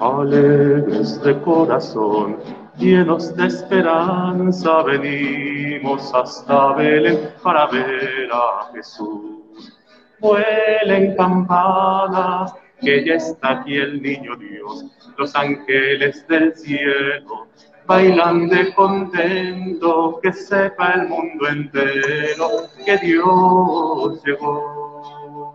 Alegres de corazón, llenos de esperanza, venimos hasta Belén para ver a Jesús. Vuelen campanas, que ya está aquí el niño Dios, los ángeles del cielo bailan de contento, que sepa el mundo entero que Dios llegó.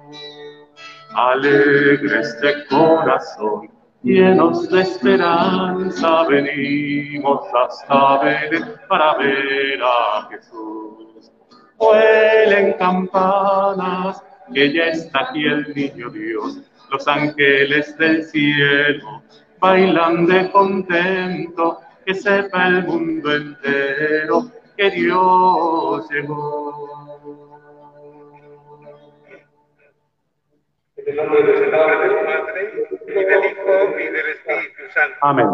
Alegres de corazón, llenos de esperanza, venimos hasta Belén para ver a Jesús. Vuelen campanas, que ya está aquí el niño Dios, los ángeles del cielo bailan de contento, que sepa el mundo entero que Dios llegó. En el nombre del Padre, del Padre, y del Hijo, y del Espíritu Santo. Amén.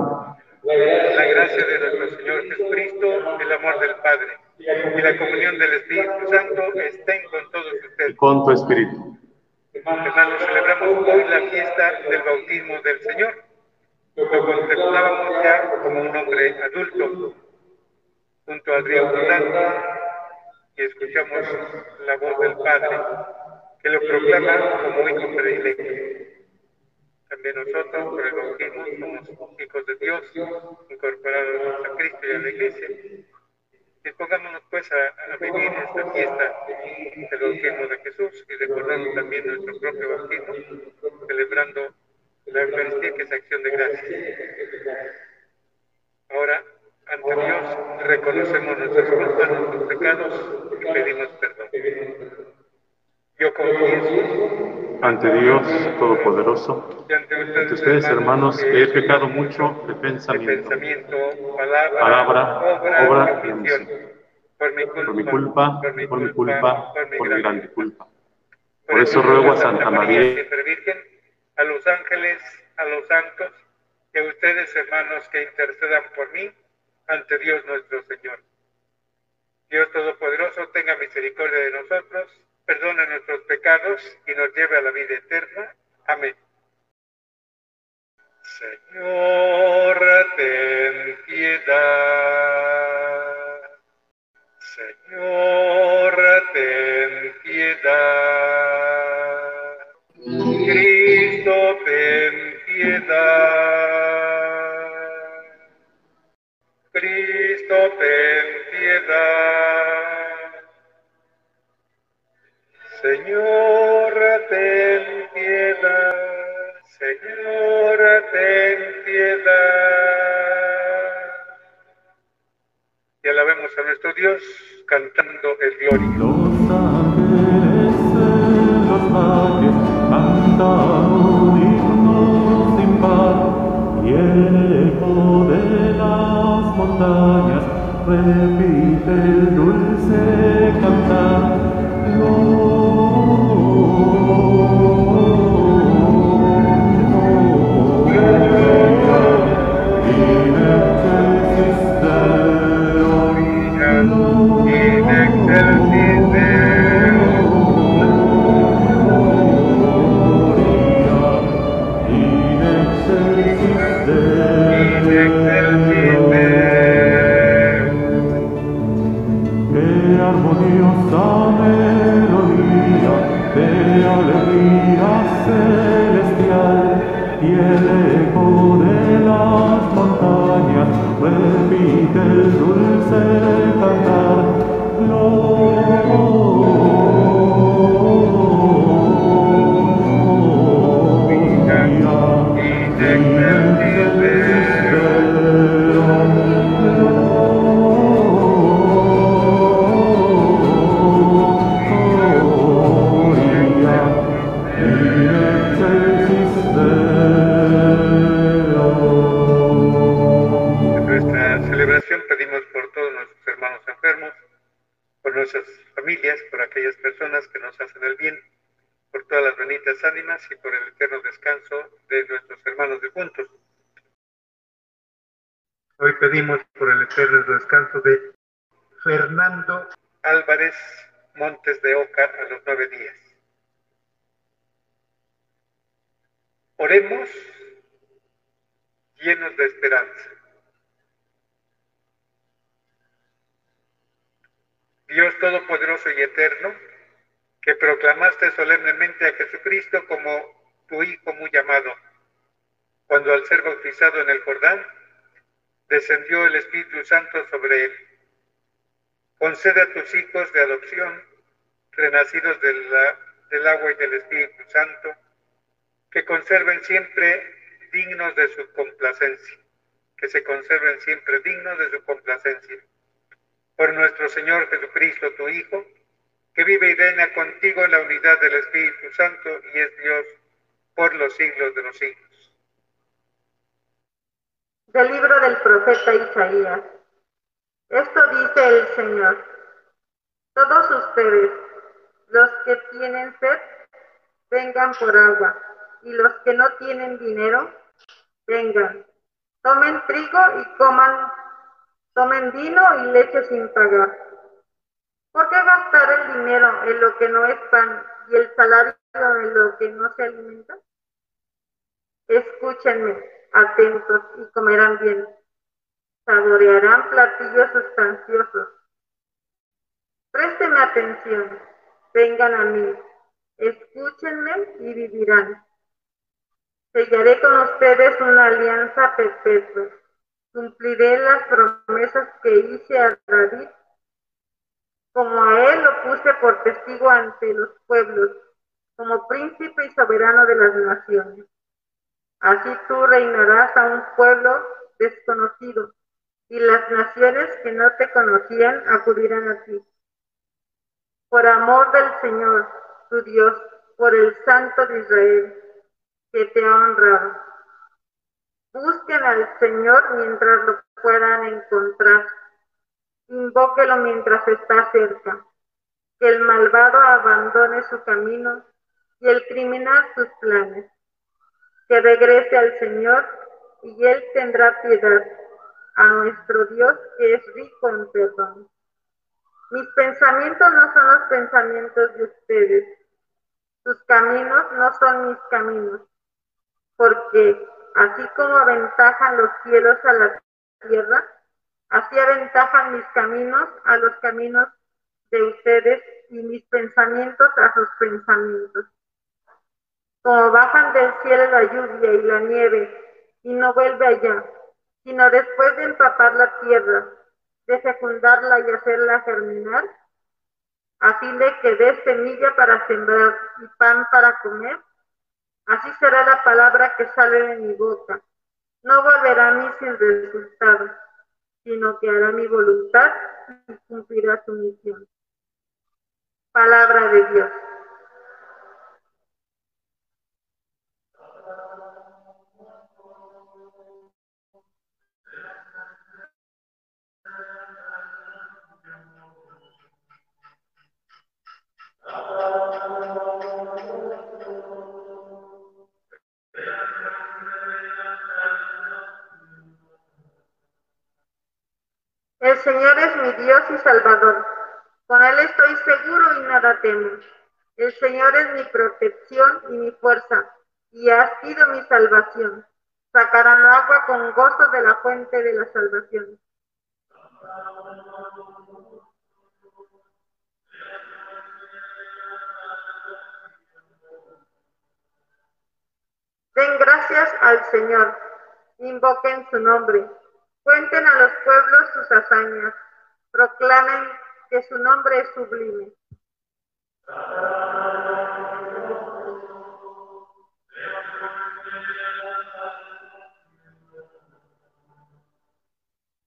La gracia de nuestro Señor Jesucristo, el amor del Padre, y la comunión del Espíritu Santo estén con todos ustedes. Con tu espíritu. Hermanos, celebramos hoy la fiesta del bautismo del Señor. Lo contemplábamos ya como un hombre adulto junto al río Jordán y escuchamos la voz del Padre que lo proclama como hijo predilecto. También nosotros, por el bautismo, somos hijos de Dios, incorporados a Cristo y a la Iglesia. Dispongámonos pues a, a vivir esta fiesta del bautismo de Jesús y recordando también nuestro propio bautismo, celebrando la Eucaristía que es acción de gracias. Ahora, ante Dios, reconocemos nuestras culpas, nuestros pecados y pedimos perdón. Yo confieso Ante Dios Todopoderoso, ante ustedes, hermanos, que he pecado mucho de pensamiento, palabra, obra, y omisión. Por mi culpa, por mi culpa, por mi culpa, por mi grande culpa. Por eso ruego a Santa María, a los ángeles, a los santos, a ustedes, hermanos, que intercedan por mí ante Dios nuestro Señor. Dios Todopoderoso, tenga misericordia de nosotros, perdone nuestros pecados y nos lleve a la vida eterna. Amén. Señor, ten piedad. Armoniosa melodía de alegría celestial y el eco de las montañas repite el dulce Dios Todopoderoso y Eterno, que proclamaste solemnemente a Jesucristo como tu Hijo muy amado, cuando al ser bautizado en el Jordán, descendió el Espíritu Santo sobre él. Concede a tus hijos de adopción, renacidos del agua y del Espíritu Santo, que conserven siempre dignos de su complacencia, que se conserven siempre dignos de su complacencia. Por nuestro Señor Jesucristo, tu Hijo, que vive y reina contigo en la unidad del Espíritu Santo y es Dios por los siglos de los siglos. Del libro del profeta Isaías. Esto dice el Señor. Todos ustedes, los que tienen sed, vengan por agua, y los que no tienen dinero, vengan. Tomen trigo y coman, tomen vino y leche sin pagar. ¿Por qué gastar el dinero en lo que no es pan y el salario en lo que no se alimenta? Escúchenme, atentos, y comerán bien. Saborearán platillos sustanciosos. Présteme atención, vengan a mí, escúchenme y vivirán. Sellaré con ustedes una alianza perpetua. Cumpliré las promesas que hice a David, como a él lo puse por testigo ante los pueblos, como príncipe y soberano de las naciones. Así tú reinarás a un pueblo desconocido, y las naciones que no te conocían acudirán a ti. Por amor del Señor, tu Dios, por el Santo de Israel, que te ha honrado. Busquen al Señor mientras lo puedan encontrar. Invóquelo mientras está cerca. Que el malvado abandone su camino y el criminal sus planes que regrese al Señor y Él tendrá piedad a nuestro Dios que es rico en perdón. Mis pensamientos no son los pensamientos de ustedes, sus caminos no son mis caminos, porque así como aventajan los cielos a la tierra, así aventajan mis caminos a los caminos de ustedes y mis pensamientos a sus pensamientos. Como bajan del cielo la lluvia y la nieve, y no vuelve allá, sino después de empapar la tierra, de fecundarla y hacerla germinar, a fin de que dé semilla para sembrar y pan para comer, así será la palabra que sale de mi boca. No volverá a mí sin resultado, sino que hará mi voluntad y cumplirá su misión. Palabra de Dios. El Señor es mi Dios y Salvador. Con Él estoy seguro y nada temo. El Señor es mi protección y mi fuerza, y ha sido mi salvación. Sacarán agua con gozo de la fuente de la salvación. Den gracias al Señor, invoquen su nombre, cuenten a los pueblos sus hazañas, proclamen que su nombre es sublime.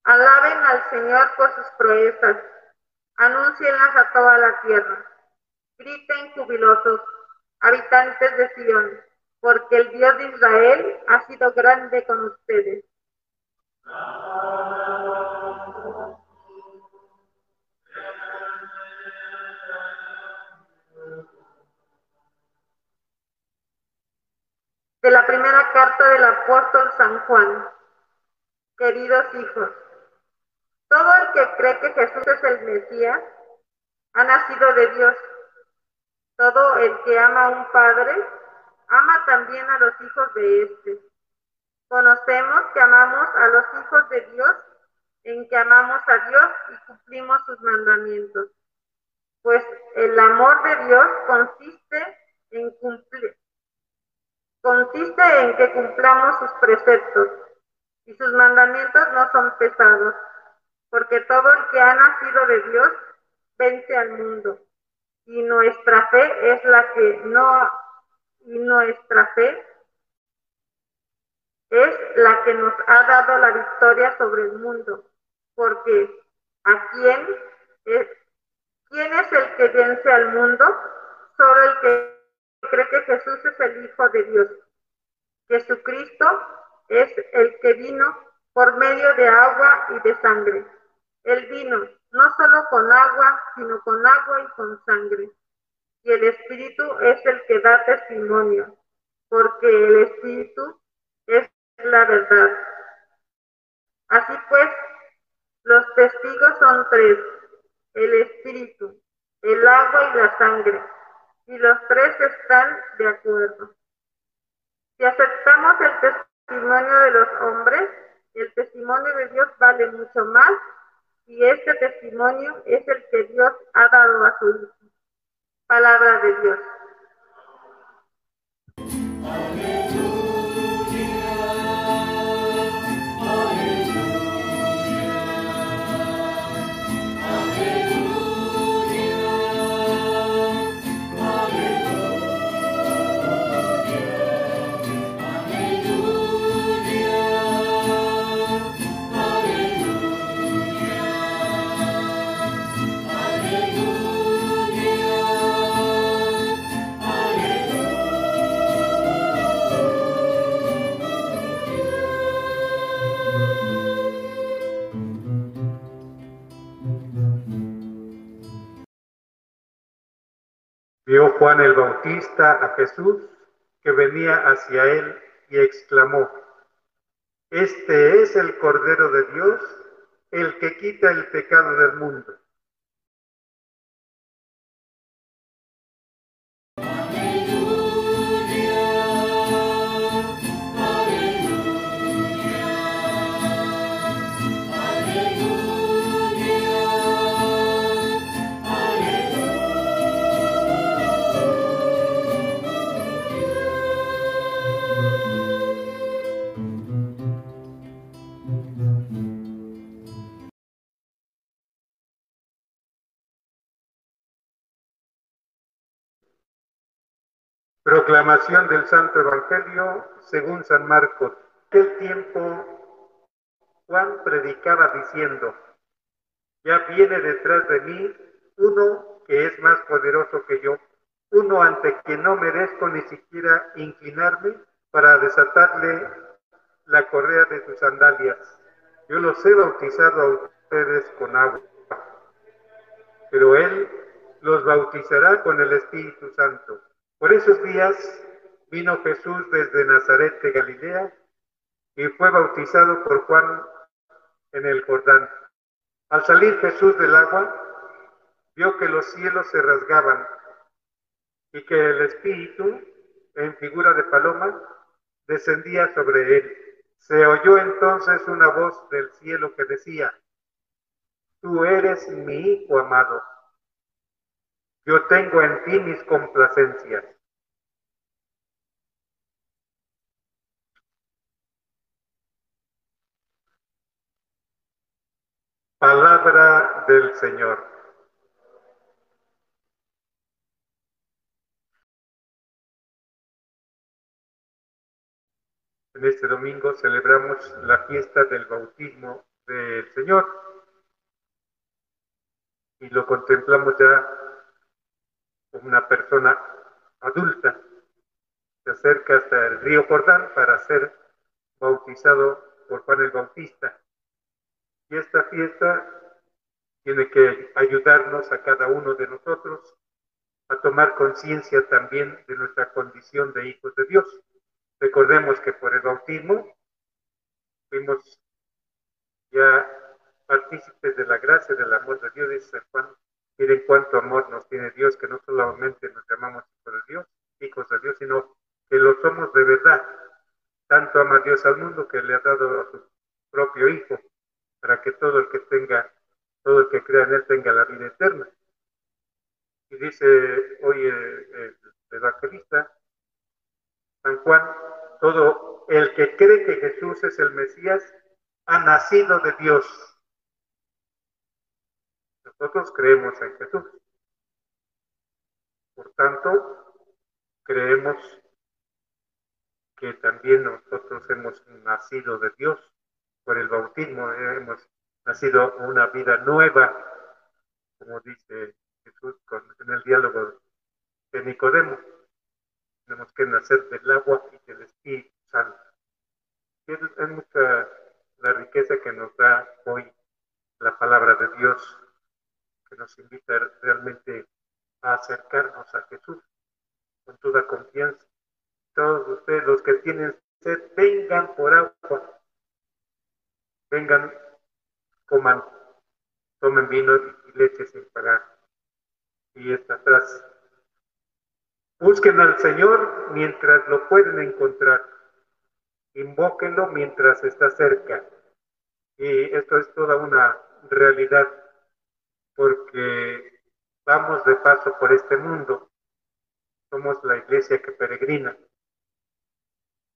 Alaben al Señor por sus proezas, anúncienlas a toda la tierra. Griten jubilosos, habitantes de Sion, porque el Dios de Israel ha sido grande con ustedes. De la primera carta del apóstol San Juan. Queridos hijos, todo el que cree que Jesús es el Mesías ha nacido de Dios. Todo el que ama a un padre ama también a los hijos de éste. Conocemos que amamos a los hijos de Dios en que amamos a Dios y cumplimos sus mandamientos. Pues el amor de Dios consiste en cumplir, consiste en que cumplamos sus preceptos y sus mandamientos no son pesados, porque todo el que ha nacido de Dios vence al mundo. Y nuestra fe es la que no, y nuestra fe es la que nos ha dado la victoria sobre el mundo, porque ¿a quién es, quién es el que vence al mundo? Solo el que cree que Jesús es el Hijo de Dios. Jesucristo es el que vino por medio de agua y de sangre. Él vino no solo con agua, sino con agua y con sangre. Y el Espíritu es el que da testimonio, porque el Espíritu es la verdad. Así pues, los testigos son tres, el Espíritu, el agua y la sangre, y los tres están de acuerdo. Si aceptamos el testimonio de los hombres, el testimonio de Dios vale mucho más, y este testimonio es el que Dios ha dado a su Hijo. Palabra de Dios. Juan el Bautista a Jesús que venía hacia él y exclamó, Este es el Cordero de Dios, el que quita el pecado del mundo. Proclamación del Santo Evangelio según San Marcos. Aquel tiempo Juan predicaba diciendo, ya viene detrás de mí uno que es más poderoso que yo, uno ante quien no merezco ni siquiera inclinarme para desatarle la correa de sus sandalias. Yo los he bautizado a ustedes con agua, pero él los bautizará con el Espíritu Santo. Por esos días vino Jesús desde Nazaret de Galilea y fue bautizado por Juan en el Jordán. Al salir Jesús del agua, vio que los cielos se rasgaban y que el Espíritu, en figura de paloma, descendía sobre él. Se oyó entonces una voz del cielo que decía, Tú eres mi Hijo amado yo tengo en ti mis complacencias. Palabra del Señor. En este domingo celebramos la fiesta del bautismo del Señor y lo contemplamos ya una persona adulta se acerca hasta el río Jordán para ser bautizado por Juan el Bautista. Y esta fiesta tiene que ayudarnos a cada uno de nosotros a tomar conciencia también de nuestra condición de hijos de Dios. Recordemos que por el bautismo fuimos ya partícipes de la gracia del amor de Dios, dice Juan Miren cuánto amor nos tiene Dios, que no solamente nos llamamos hijos de Dios, hijos de Dios, sino que lo somos de verdad. tanto ama Dios al mundo que le ha dado a su propio Hijo, para que todo el que tenga, todo el que crea en Él tenga la vida eterna. Y dice hoy el, evangelista San Juan, todo el que cree que Jesús es el Mesías ha nacido de Dios. Nosotros creemos en Jesús. Por tanto, creemos que también nosotros hemos nacido de Dios por el bautismo, hemos nacido una vida nueva, como dice Jesús en el diálogo de Nicodemo. Tenemos que nacer del agua y del Espíritu Santo. es, es mucha la riqueza que nos da hoy la palabra de Dios, que nos invita realmente a acercarnos a Jesús con toda confianza. Todos ustedes, los que tienen sed, vengan por agua. Vengan, coman, tomen vino y leche sin pagar. Y esta frase. Busquen al Señor mientras lo pueden encontrar. Invóquenlo mientras está cerca. Y esto es toda una realidad porque vamos de paso por este mundo. Somos la iglesia que peregrina,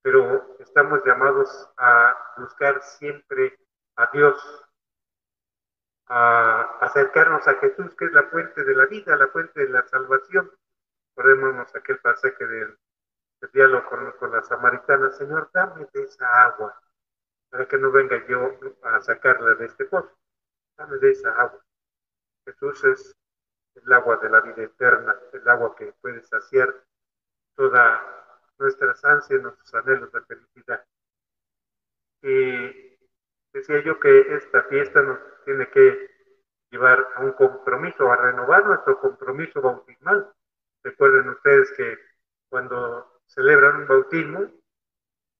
pero estamos llamados a buscar siempre a Dios, a acercarnos a Jesús, que es la fuente de la vida, la fuente de la salvación. Recordémonos aquel pasaje del, diálogo con, con la samaritana, Señor, dame de esa agua para que no venga yo a sacarla de este pozo. Dame de esa agua. Jesús es el agua de la vida eterna, el agua que puede saciar toda nuestras ansias, nuestros anhelos de felicidad. Y decía yo que esta fiesta nos tiene que llevar a un compromiso, a renovar nuestro compromiso bautismal. Recuerden ustedes que cuando celebran un bautismo,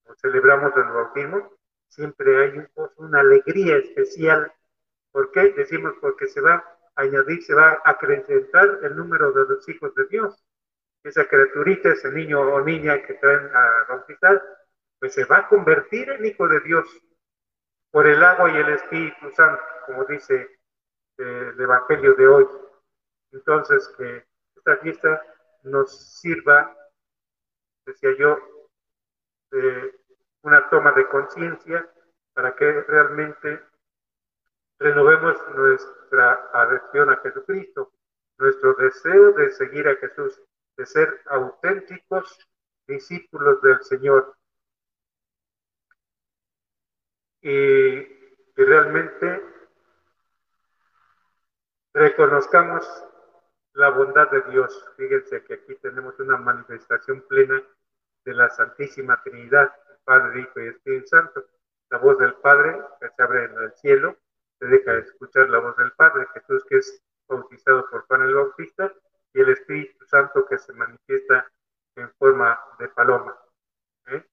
o celebramos el bautismo, siempre hay una alegría especial. ¿Por qué? Decimos porque se va añadir, se va a acrecentar el número de los hijos de Dios. Esa criaturita, ese niño o niña que traen a bautizar, pues se va a convertir en hijo de Dios por el agua y el Espíritu Santo, como dice eh, el Evangelio de hoy. Entonces, que esta fiesta nos sirva, decía yo, de una toma de conciencia para que realmente renovemos nuestra adhesión a Jesucristo, nuestro deseo de seguir a Jesús, de ser auténticos discípulos del Señor. Y realmente reconozcamos la bondad de Dios. Fíjense que aquí tenemos una manifestación plena de la Santísima Trinidad Padre, Hijo y Espíritu Santo. La voz del Padre que se abre en el cielo, se deja de escuchar la voz del Padre, Jesús que es bautizado por Juan el Bautista, y el Espíritu Santo que se manifiesta en forma de paloma. ¿eh?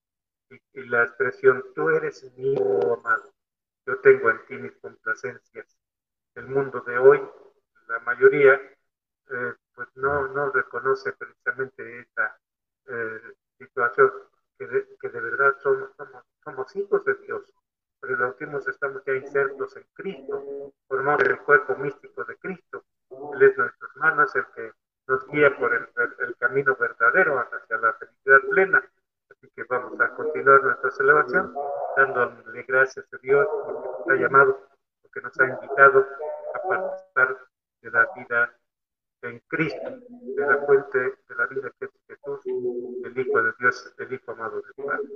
Y, la expresión, tú eres mi hijo amado, yo tengo en ti mis complacencias. El mundo de hoy, la mayoría, eh, pues no, no reconoce precisamente esta eh, situación que de, verdad somos, somos, hijos de Dios. Por el bautismo estamos ya insertos en Cristo, formamos el cuerpo místico de Cristo. Él es nuestro hermano, es el que nos guía por el, el, camino verdadero hacia la felicidad plena. Así que vamos a continuar nuestra celebración dándole gracias a Dios porque nos ha llamado, porque nos ha invitado a participar de la vida en Cristo, de la fuente de la vida que es Jesús, el Hijo de Dios, el Hijo amado del Padre.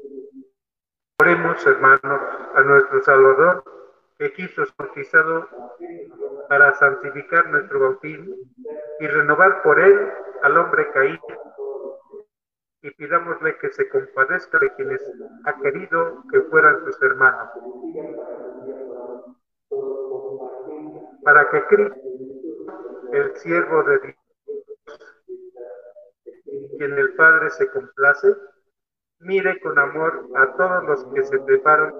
Oremos, hermanos, a nuestro Salvador, que quiso bautizado para santificar nuestro bautismo y renovar por él al hombre caído. Y pidámosle que se compadezca de quienes ha querido que fueran sus hermanos. Para que Cristo el siervo de Dios, quien el Padre se complace, mire con amor a todos los que se preparan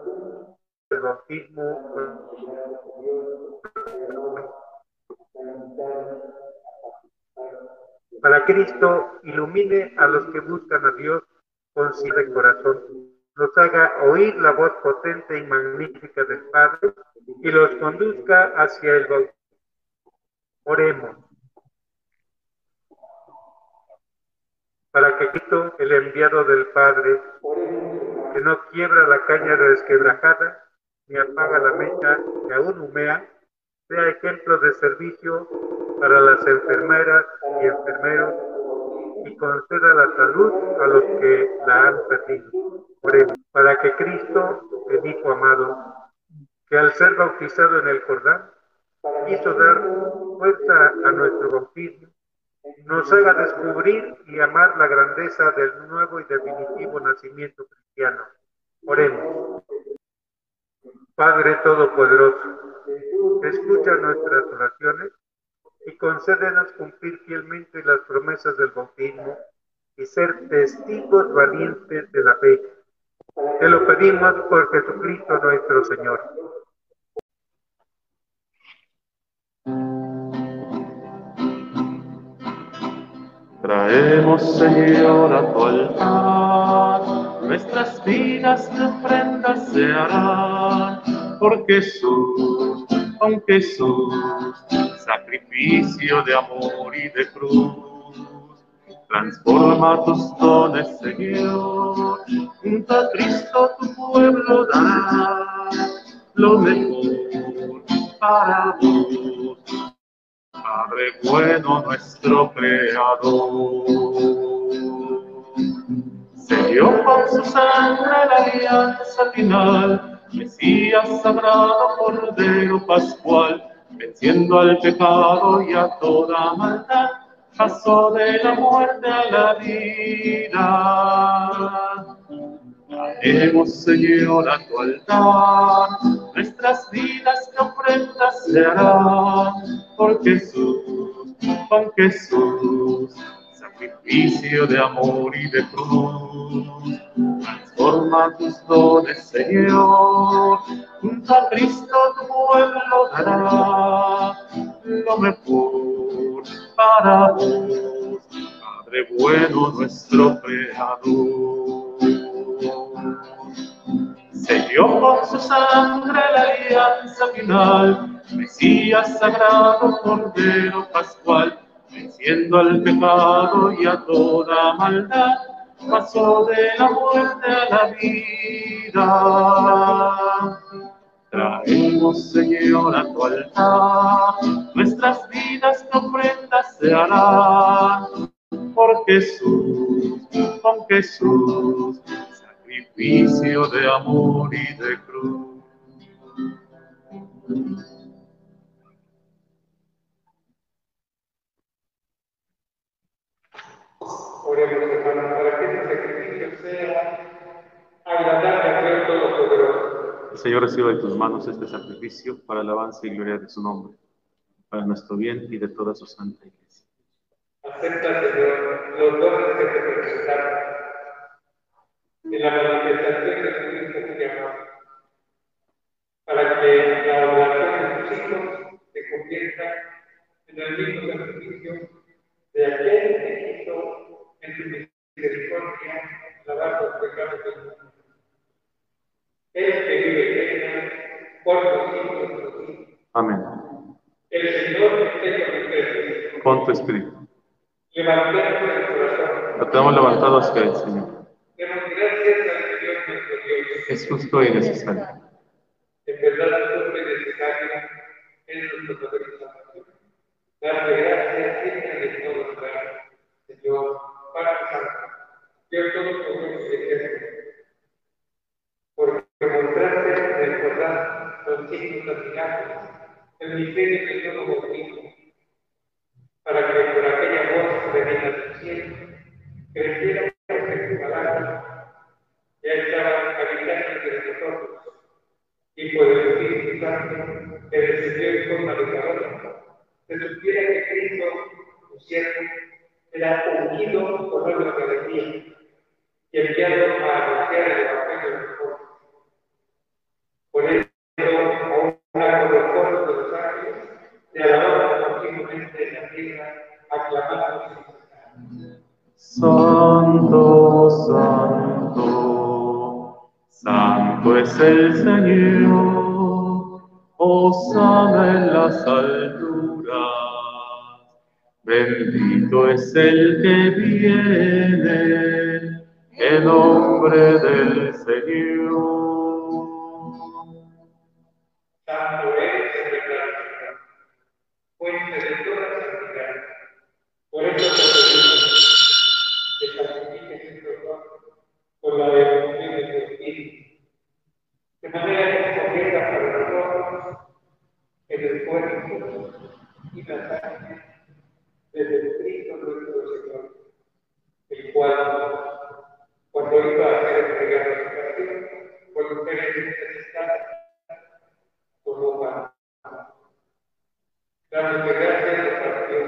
el bautismo para Cristo ilumine a los que buscan a Dios con de corazón nos haga oír la voz potente y magnífica del Padre y los conduzca hacia el bautismo. Oremos. Para que Cristo, el enviado del Padre, que no quiebra la caña desquebrajada, ni apaga la mecha que aún humea, sea ejemplo de servicio para las enfermeras y enfermeros y conceda la salud a los que la han perdido. Oremos. Para que Cristo, el Hijo amado, que al ser bautizado en el Jordán, quiso dar fuerza a nuestro bautismo, nos haga descubrir amar la grandeza del nuevo y definitivo nacimiento cristiano. Oremos. Padre Todopoderoso, escucha nuestras oraciones y concédenos cumplir fielmente las promesas del bautismo y ser testigos valientes de la fe. Te lo pedimos por Jesucristo nuestro Señor. Señor, a tu altar, nuestras vidas de ofrenda se harán por Jesús, con Jesús, sacrificio de amor y de cruz. Transforma tus dones, Señor, junto a Cristo tu pueblo dará lo mejor para vos. Mesías sagrado, Cordero Pascual, venciendo al pecado y a toda maldad, pasó de la muerte a la vida. Traemos, Señor, a tu altar, nuestras vidas que ofrendas se harán por Jesús, con Jesús, sacrificio de amor y de cruz. Transforma tus dones, Señor, junto a Cristo tu pueblo dará lo mejor para vos, Padre bueno, nuestro Creador selló con su sangre la alianza final, Mesías sagrado, Cordero Pascual, venciendo al pecado y a toda maldad, pasó de la muerte a la vida. Traemos, Señor, a tu altar, nuestras vidas que ofrendas se harán por Jesús, con Jesús, sacrificio de amor y de cruz. Señor reciba de tus manos este sacrificio para alabanza y gloria de su nombre, para nuestro bien y de toda su santa iglesia. Acepta, Señor, los dones que te presentaron en la manifestación de tu Hijo que para que la oración de tus hijos se convierta en el mismo sacrificio de aquel que quiso en su misericordia lavar los pecados del mundo. Él que vive por los siglos de los siglos. Amén. El Señor esté con ustedes. Con tu espíritu. Levantemos el corazón. Lo tenemos levantado hacia el Señor. Demos gracias al Señor nuestro Dios. Es justo y necesario. En verdad, justo y necesario es nuestro poder y salvación. Darle gracias siempre de todo lugar, Señor, Padre Santo, Dios Todopoderoso y Eterno, El nuevo bautismo, para que por aquella voz venida del cielo, creciera en tu palabra, ya estaban habitando entre nosotros, y por el Espíritu Santo que descendió en forma de se supiera que Cristo, tu siervo, era Santo es el Señor, osana en las alturas. Bendito es el que viene del Cristo nuestro Señor, el cual, cuando iba a ser entregado a su pasión, por ustedes necesitados, como pan. Dándote gracias de partió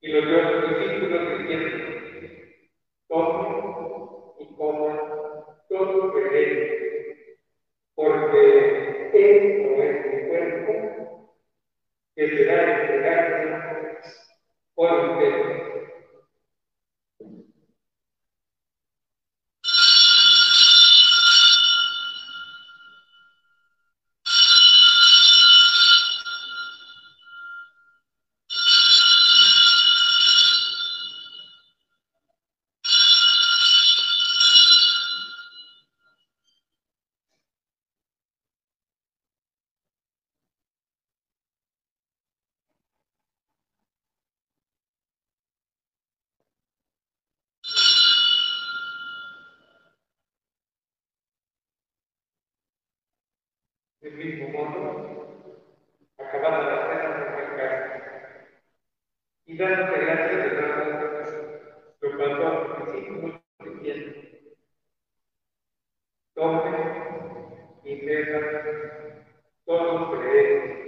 y lo dio a sus discípulos diciendo, tomen y coman todo que porque esto es mi cuerpo que será entregado por ustedes. Del mismo modo, acabada la cena con el carne, y dándote gracias de lo diciendo, tomen y beban todos creemos,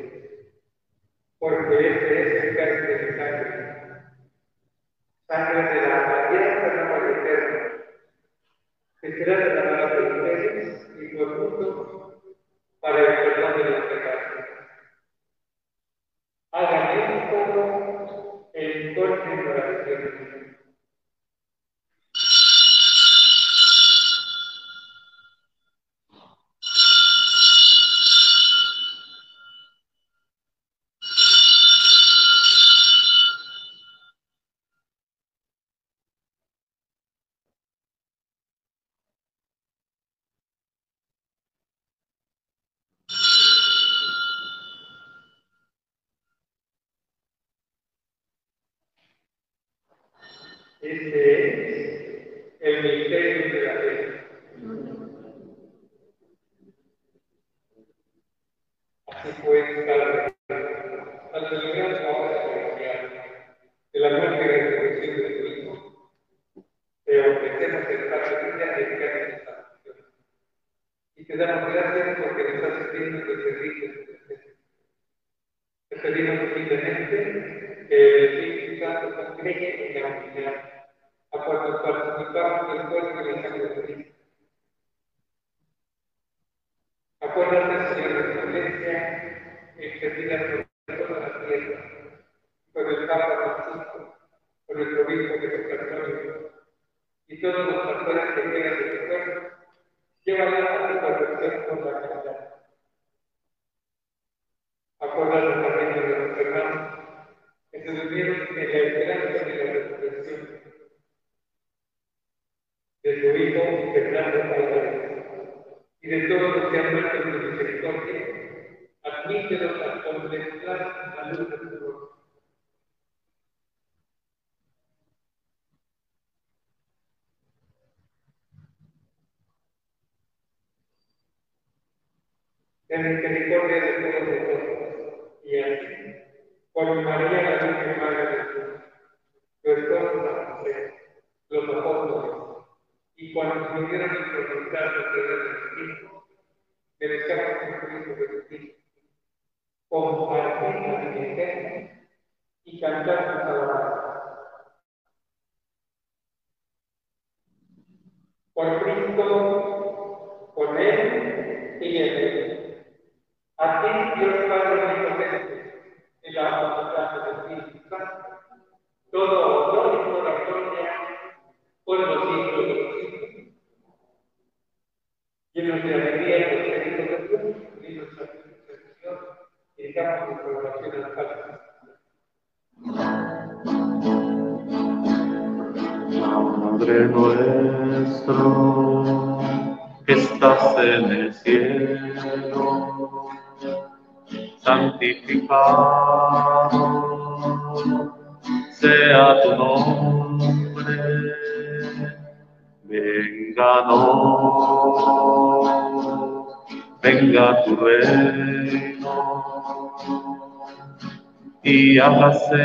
porque este es el carne de mi sangre, sangre de la alianza nueva y eterna, que será derramada por ustedes y por muchos para el perdón de los pecados. Hagan esto en conmemoración. Este es el misterio de la fe. Así pues, Padre, al celebrar la obra celestial de la muerte y resurrección de tu Hijo, te ofrecemos el pan de vida de carne de salvación. Y te damos gracias porque nos haces dignos de servirte. Te pedimos humildemente que el Espíritu Santo congregue en la a cuando participamos del cuerpo y la sangre de Cristo. Acuérdate, Señor, de tu iglesia extendida por toda la tierra, por el Papa Francisco, por el obispo de su territorio y todos los pastores que quedan de tu cuerpo, llévala a tu perfección con la caridad. Acuérdate también de los hermanos que se durmieron en la esperanza de la resurrección de tu Hijo Fernando Álvarez y de todos los que han muerto en tu misericordia, admítelos a contemplar la luz de tu rostro. Ten misericordia de todos nosotros y así, por María la Virgen Madre de Jesús, tu esposo San José, los apóstoles, y cuando se implementar los deberes del Espíritu, merezcamos con Cristo Jesucristo, compartir la y cantar sus alabanzas. Por Cristo, con Él y en Él. A Dios Padre Omnipotente, en la voluntad del Espíritu Santo, todo digamos oración al Padre. Padre nuestro, que estás en el cielo, santificado sea tu nombre, venga no, venga tu reino y hágase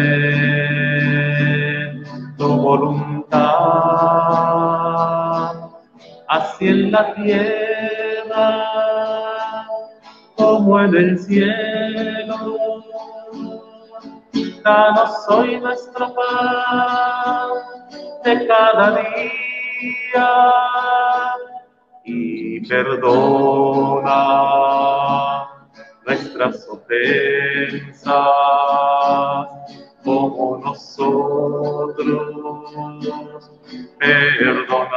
tu voluntad, así en la tierra como en el cielo. Danos hoy nuestro pan de cada día y perdona nuestras ofensas como nosotros perdonamos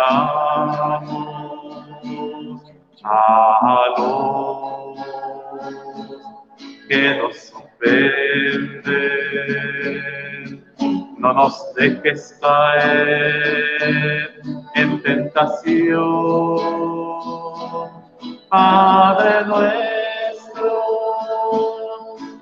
a los que nos no nos dejes caer en tentación. Padre nuestro,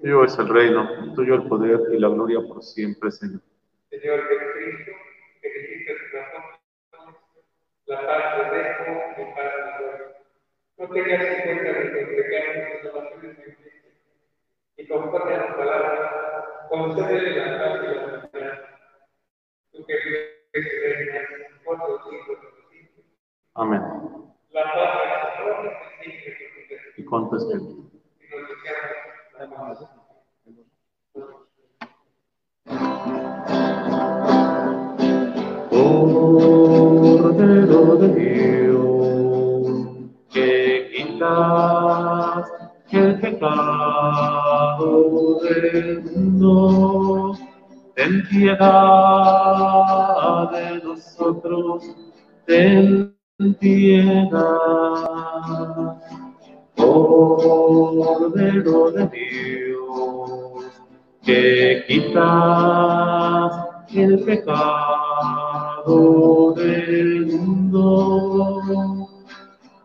Tuyo es el reino, tuyo el poder y la gloria por siempre, Señor. Señor Jesucristo, que dijiste la paz de dejo, mi paz de doy. No tengas en cuenta nuestros pecados, nuestras oraciones y conforme a tu palabra, concédele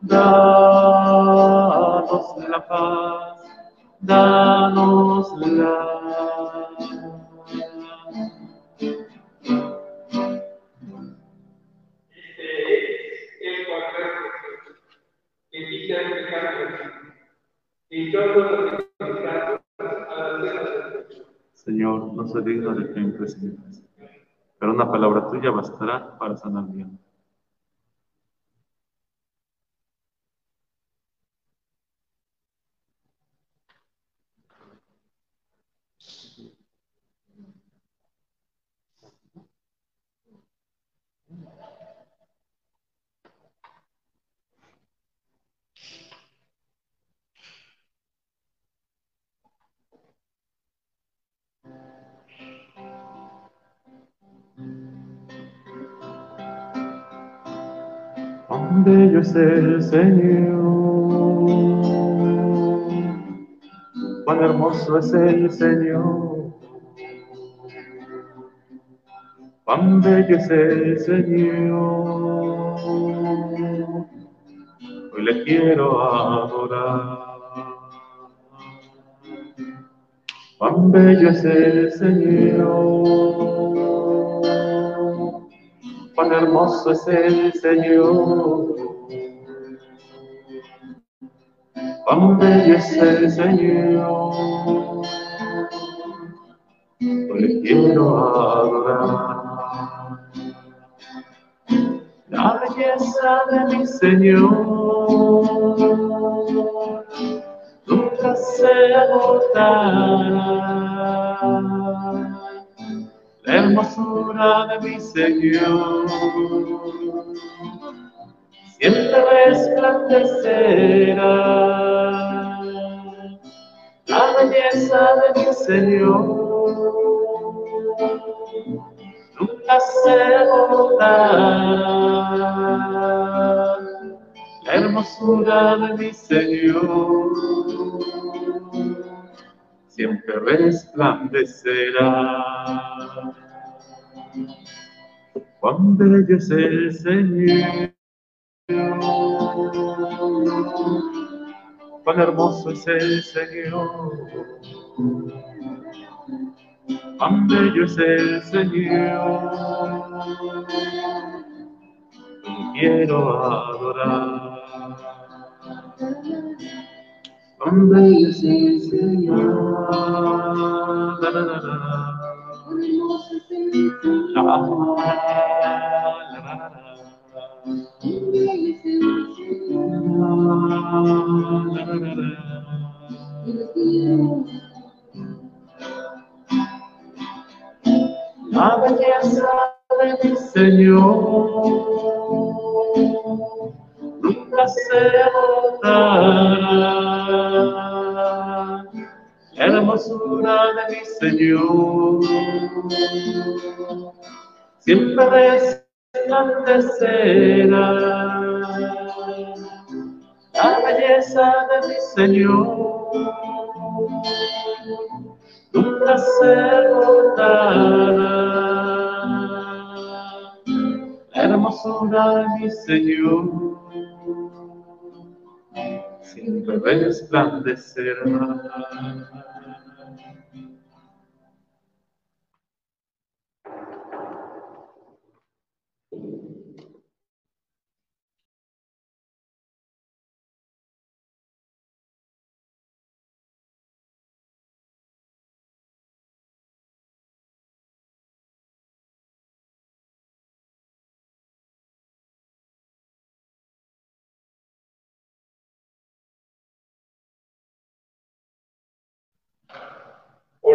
Danos la paz, danos la Señor, no soy digno de que me presentes, pero una palabra tuya bastará para sanar mi alma. Bello es el Señor, cuán hermoso es el Señor, cuán bello es el Señor, hoy le quiero adorar. Cuán bello es el Señor, cuán hermoso es el Señor. Cuán bello es el Señor, le quiero adorar. belleza de mi Señor nunca se agotará. La hermosura de mi Señor siempre resplandecerá. La belleza de mi Señor nunca se agotará. La hermosura de mi Señor siempre resplandecerá. Cuán bello es el Señor, cuán hermoso es el Señor, cuán bello es el Señor, quiero adorar. Cuán bello es el Señor, la, la, la, la. La, la, la, la, la. La belleza de mi Señor nunca se agotará. Hermosura de mi Señor siempre resplandecerá. La belleza de mi Señor nunca se agotará. La hermosura de mi Señor siempre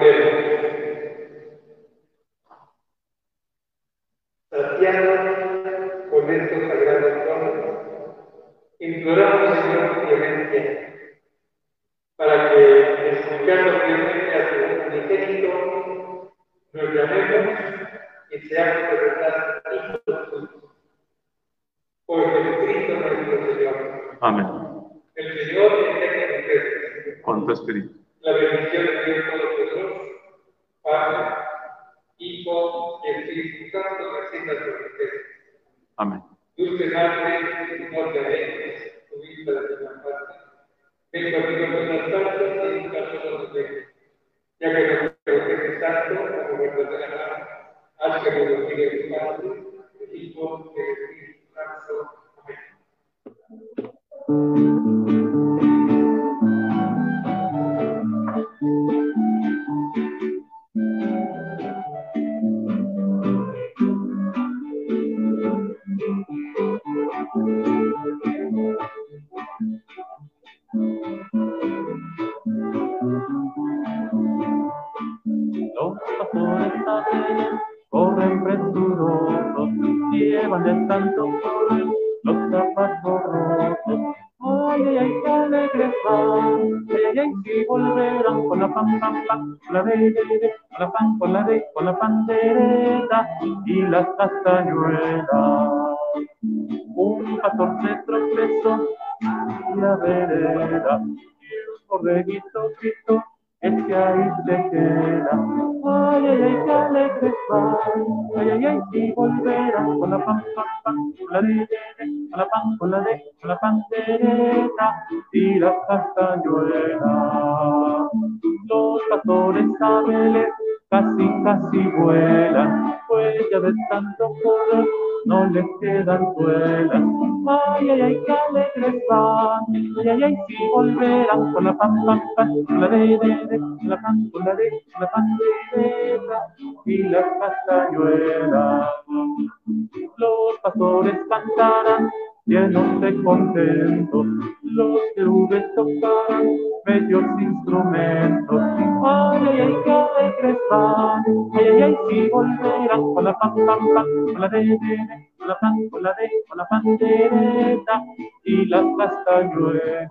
resplandecerá. Oremos. Santiago, con estos sagrados dones, imploramos, Señor, clemencia, para que, escuchando fielmente a tu unigénito, nos llamemos y seamos de verdad hijos tuyos. Por Jesucristo nuestro Señor. Amén. El Señor esté con ustedes. Con tu espíritu. La bendición de Dios Padre, Hijo y Espíritu Santo, ustedes. Amén. Dulce Madre, no te alejes, tu vista de la parte. Ven conmigo con las santas y nunca solo nos dejes. Ya que santo, como verdadera madre, haz que me lo pide el Padre, el Hijo y el Espíritu Santo. Amén. De tanto los zapatos rotos. Ay, ay, alegres van, ay, ay, si volverán con la pan, pan, pan, con la de, con la pan, con la de, con la pandereta y las castañuelas. Un pastor se tropezó la vereda y un borreguito es que ahí queda. Ay, ay, ay, qué alegres van. Ay, ay, ay, y volverán con la pan, pan, pan, con la de, con la pan, con la de, con la pandereta y las castañuelas. Los pastores a Belén casi, casi vuelan, ya de tanto correr no les quedan suelas. Ay, ay, ay, qué alegres van, ay, ay, ay, si volverán con la pam, pam, pam, con la de, de, de, con la pam, con la de, con la pandereta y las castañuelas. Los pastores cantarán llenos de contentos, los querubes tocarán bellos instrumentos. Ay, ay, qué alegres ay, ay, ay, si volverán con la pam, pam, pam, con la de, de, de, con la pam, con la de, con la pandereta y las castañuelas.